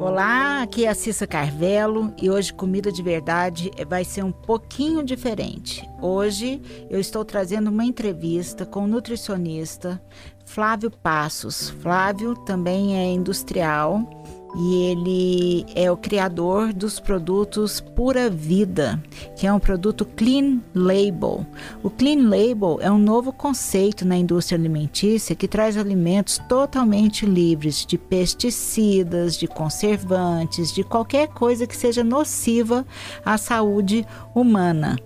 Olá, aqui é a Cissa Carvelo e hoje comida de verdade vai ser um pouquinho diferente. Hoje eu estou trazendo uma entrevista com o nutricionista Flávio Passos. Flávio também é industrial e ele é o criador dos produtos Pura Vida, que é um produto Clean Label. O Clean Label é um novo conceito na indústria alimentícia que traz alimentos totalmente livres de pesticidas, de conservantes, de qualquer coisa que seja nociva à saúde humana.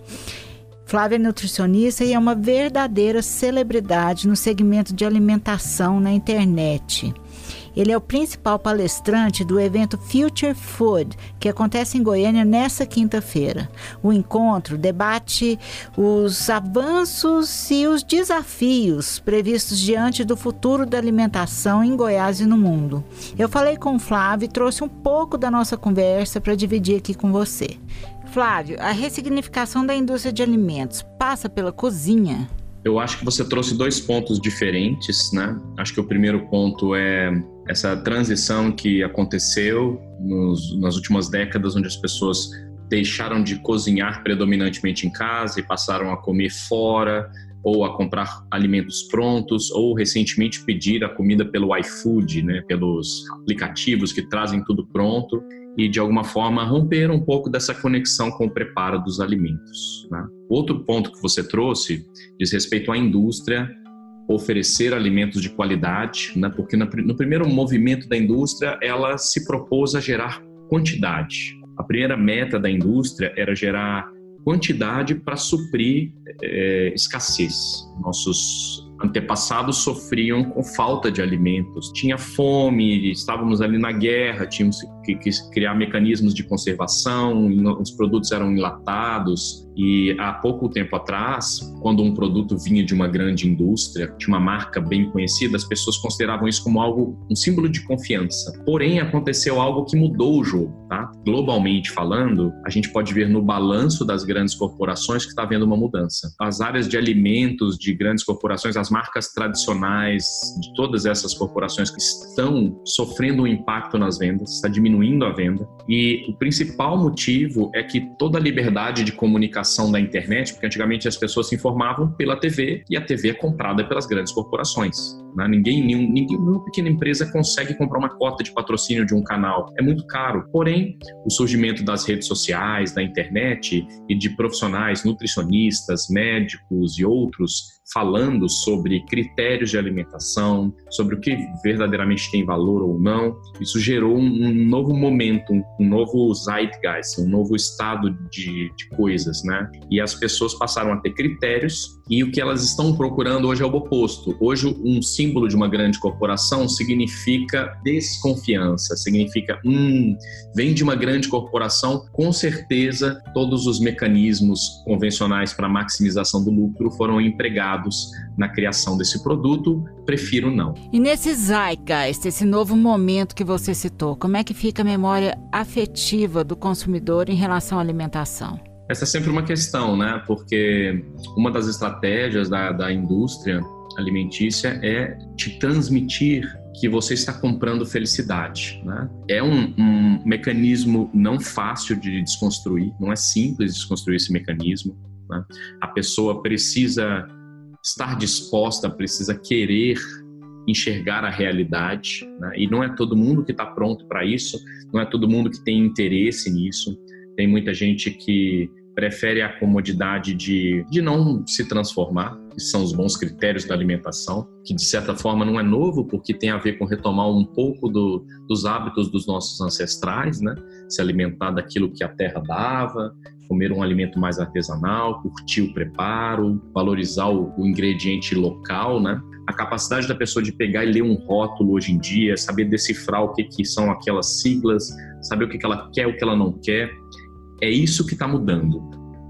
Flávia é nutricionista e é uma verdadeira celebridade no segmento de alimentação na internet. Ele é o principal palestrante do evento Future Food, que acontece em Goiânia nesta quinta-feira. O encontro debate os avanços e os desafios previstos diante do futuro da alimentação em Goiás e no mundo. Eu falei com o Flávio e trouxe um pouco da nossa conversa para dividir aqui com você. Flávio, a ressignificação da indústria de alimentos passa pela cozinha? Eu acho que você trouxe dois pontos diferentes, né? Acho que o primeiro ponto é essa transição que aconteceu nos, nas últimas décadas, onde as pessoas deixaram de cozinhar predominantemente em casa e passaram a comer fora ou a comprar alimentos prontos ou recentemente pedir a comida pelo iFood, né, pelos aplicativos que trazem tudo pronto e de alguma forma romper um pouco dessa conexão com o preparo dos alimentos. Né? Outro ponto que você trouxe diz respeito à indústria oferecer alimentos de qualidade, né? porque no primeiro movimento da indústria ela se propôs a gerar quantidade. A primeira meta da indústria era gerar quantidade para suprir é, escassez. Nossos antepassados sofriam com falta de alimentos, tinha fome, estávamos ali na guerra, tínhamos que, que criar mecanismos de conservação, os produtos eram enlatados, e há pouco tempo atrás, quando um produto vinha de uma grande indústria, de uma marca bem conhecida, as pessoas consideravam isso como algo, um símbolo de confiança. Porém, aconteceu algo que mudou o jogo, tá? Globalmente falando, a gente pode ver no balanço das grandes corporações que está havendo uma mudança. As áreas de alimentos de grandes corporações, as marcas tradicionais de todas essas corporações que estão sofrendo um impacto nas vendas, está diminuindo a venda. E o principal motivo é que toda a liberdade de comunicação da internet, porque antigamente as pessoas se informavam pela TV e a TV é comprada pelas grandes corporações. Né? Ninguém, nenhum, ninguém, nenhuma pequena empresa consegue comprar uma cota de patrocínio de um canal. É muito caro. Porém, o surgimento das redes sociais, da internet e de profissionais, nutricionistas, médicos e outros falando sobre critérios de alimentação, sobre o que verdadeiramente tem valor ou não, isso gerou um, novo momento, um novo zeitgeist, um novo estado de, de coisas, né? E as pessoas passaram a ter critérios e o que elas estão procurando hoje é o oposto. Hoje, um símbolo de uma grande corporação significa desconfiança, significa, hum, vem de uma grande corporação, com certeza todos os mecanismos convencionais para maximização do lucro foram empregados na criação desse produto, prefiro não. E nesse zeitgeist, esse novo momento que você citou, como é que fica a memória afetiva do consumidor em relação à alimentação? Essa é sempre uma questão, né? Porque uma das estratégias da, da indústria alimentícia é te transmitir que você está comprando felicidade. Né? É um, um, mecanismo não fácil de desconstruir, não é simples desconstruir esse mecanismo. Né? A pessoa precisa estar disposta, precisa querer enxergar a realidade, né? e não é todo mundo que está pronto para isso, não é todo mundo que tem interesse nisso. Tem muita gente que prefere a comodidade de, de não se transformar, que são os bons critérios da alimentação, que de certa forma não é novo, porque tem a ver com retomar um pouco do, dos hábitos dos nossos ancestrais, né? Se alimentar daquilo que a terra dava, comer um alimento mais artesanal, curtir o preparo, valorizar o, o ingrediente local, né? A capacidade da pessoa de pegar e ler um rótulo hoje em dia, saber decifrar o que, que são aquelas siglas, saber o que, que ela quer, o que ela não quer é isso que está mudando.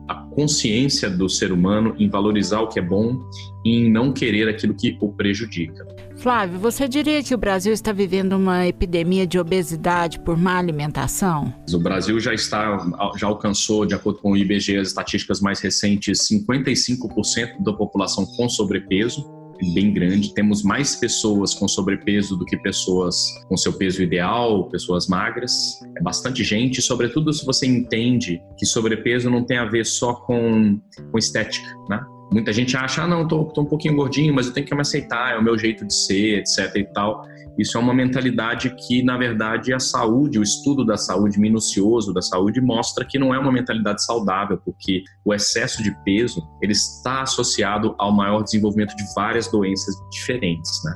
A consciência do ser humano em valorizar o que é bom e em não querer aquilo que o prejudica. Flávio, você diria que o Brasil está vivendo uma epidemia de obesidade por má alimentação? O Brasil já está, já alcançou, de acordo com o IBGE, as estatísticas mais recentes, 55% da população com sobrepeso bem grande. Temos mais pessoas com sobrepeso do que pessoas com seu peso ideal, pessoas magras. É bastante gente, sobretudo se você entende que sobrepeso não tem a ver só com, com estética, né? Muita gente acha, ah, não, tô, tô um pouquinho gordinho, mas eu tenho que me aceitar, é o meu jeito de ser, etc e tal. Isso é uma mentalidade que, na verdade, a saúde, o estudo da saúde minucioso da saúde mostra que não é uma mentalidade saudável, porque o excesso de peso ele está associado ao maior desenvolvimento de várias doenças diferentes, né?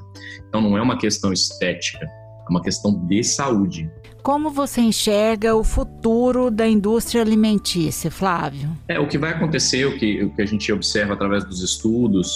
Então não é uma questão estética, é uma questão de saúde. Como você enxerga o futuro da indústria alimentícia, Flávio? É, o que vai acontecer, o que, o que a gente observa através dos estudos,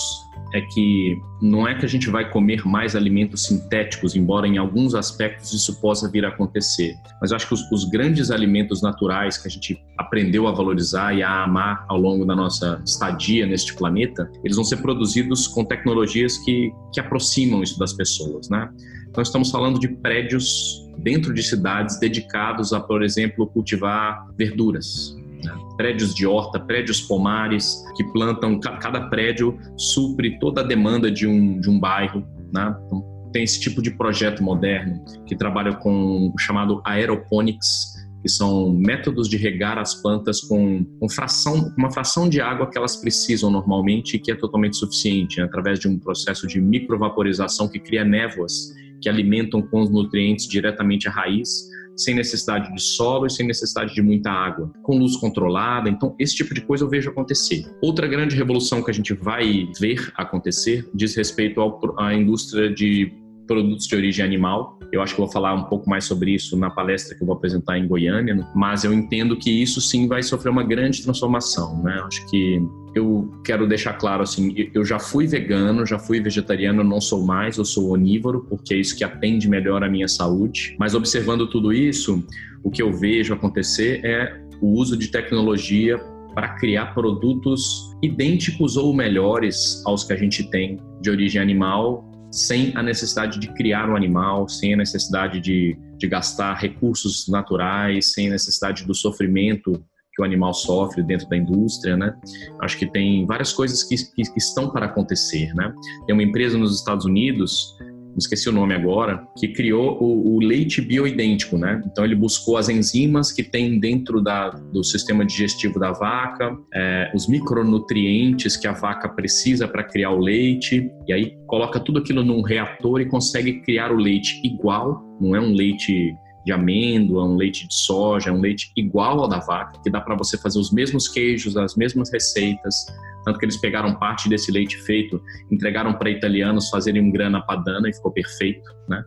é que não é que a gente vai comer mais alimentos sintéticos, embora em alguns aspectos isso possa vir a acontecer. Mas eu acho que os, os, grandes alimentos naturais que a gente aprendeu a valorizar e a amar ao longo da nossa estadia neste planeta, eles vão ser produzidos com tecnologias que, que aproximam isso das pessoas, né? Então estamos falando de prédios dentro de cidades dedicados a, por exemplo, cultivar verduras, né? prédios de horta, prédios pomares, que plantam, cada prédio supre toda a demanda de um, de um bairro. Né? Então, tem esse tipo de projeto moderno que trabalha com o chamado aeroponics, que são métodos de regar as plantas com, com fração, uma fração de água que elas precisam normalmente e que é totalmente suficiente, né? através de um processo de microvaporização que cria névoas que alimentam com os nutrientes diretamente a raiz sem necessidade de solo e sem necessidade de muita água, com luz controlada. Então, esse tipo de coisa eu vejo acontecer. Outra grande revolução que a gente vai ver acontecer diz respeito ao, à indústria de produtos de origem animal. Eu acho que vou falar um pouco mais sobre isso na palestra que eu vou apresentar em Goiânia, mas eu entendo que isso sim vai sofrer uma grande transformação, né? Acho que eu quero deixar claro assim, eu já fui vegano, já fui vegetariano, não sou mais, eu sou onívoro, porque é isso que atende melhor a minha saúde. Mas observando tudo isso, o que eu vejo acontecer é o uso de tecnologia para criar produtos idênticos ou melhores aos que a gente tem de origem animal, sem a necessidade de criar um animal, sem a necessidade de, de gastar recursos naturais, sem a necessidade do sofrimento que o animal sofre dentro da indústria, né? Acho que tem várias coisas que, que, que estão para acontecer, né? Tem uma empresa nos Estados Unidos esqueci o nome agora, que criou o, o, leite bioidêntico, né? Então ele buscou as enzimas que tem dentro da, do sistema digestivo da vaca, é, os micronutrientes que a vaca precisa para criar o leite, e aí coloca tudo aquilo num reator e consegue criar o leite igual, não é um leite de amêndoa, um leite de soja, um leite igual ao da vaca, que dá para você fazer os mesmos queijos, as mesmas receitas. Tanto que eles pegaram parte desse leite feito, entregaram para italianos fazerem um grana padana e ficou perfeito, né?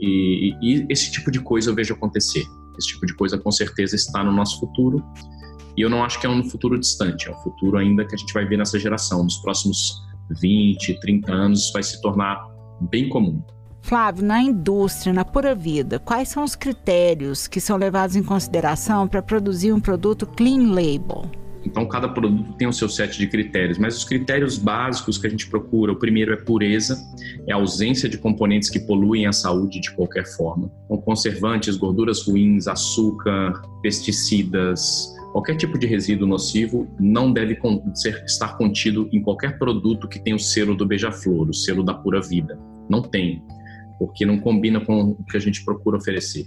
E, e, esse tipo de coisa eu vejo acontecer. Esse tipo de coisa com certeza está no nosso futuro. E eu não acho que é um futuro distante, é um futuro ainda que a gente vai ver nessa geração. Nos próximos 20, 30 anos, isso vai se tornar bem comum. Flávio, na indústria, na pura vida, quais são os critérios que são levados em consideração para produzir um produto clean label? Então, cada produto tem o seu set de critérios, mas os critérios básicos que a gente procura, o primeiro é pureza, é ausência de componentes que poluem a saúde de qualquer forma. Então, conservantes, gorduras ruins, açúcar, pesticidas, qualquer tipo de resíduo nocivo não deve ser, estar contido em qualquer produto que tenha o selo do beija-flor, o selo da pura vida. Não tem porque não combina com o que a gente procura oferecer.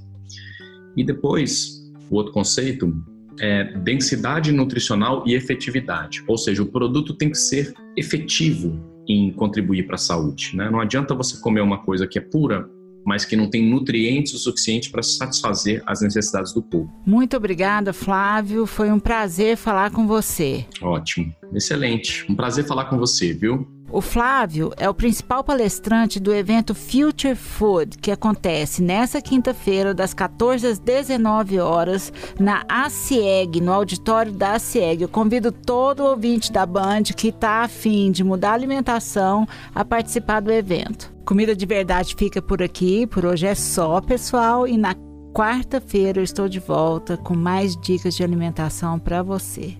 E depois, o outro conceito é densidade nutricional e efetividade, ou seja, o produto tem que ser efetivo em contribuir para a saúde. Né? Não adianta você comer uma coisa que é pura, mas que não tem nutrientes o suficiente para satisfazer as necessidades do corpo. Muito obrigada, Flávio. Foi um prazer falar com você. Ótimo, excelente. Um prazer falar com você, viu? O Flávio é o principal palestrante do evento Future Food, que acontece nesta quinta-feira, das 14 às 19 horas, na ACIEG, no auditório da ACIEG. Eu convido todo ouvinte da Band que está afim de mudar a alimentação a participar do evento. Comida de verdade fica por aqui, por hoje é só, pessoal, e na quarta-feira eu estou de volta com mais dicas de alimentação para você.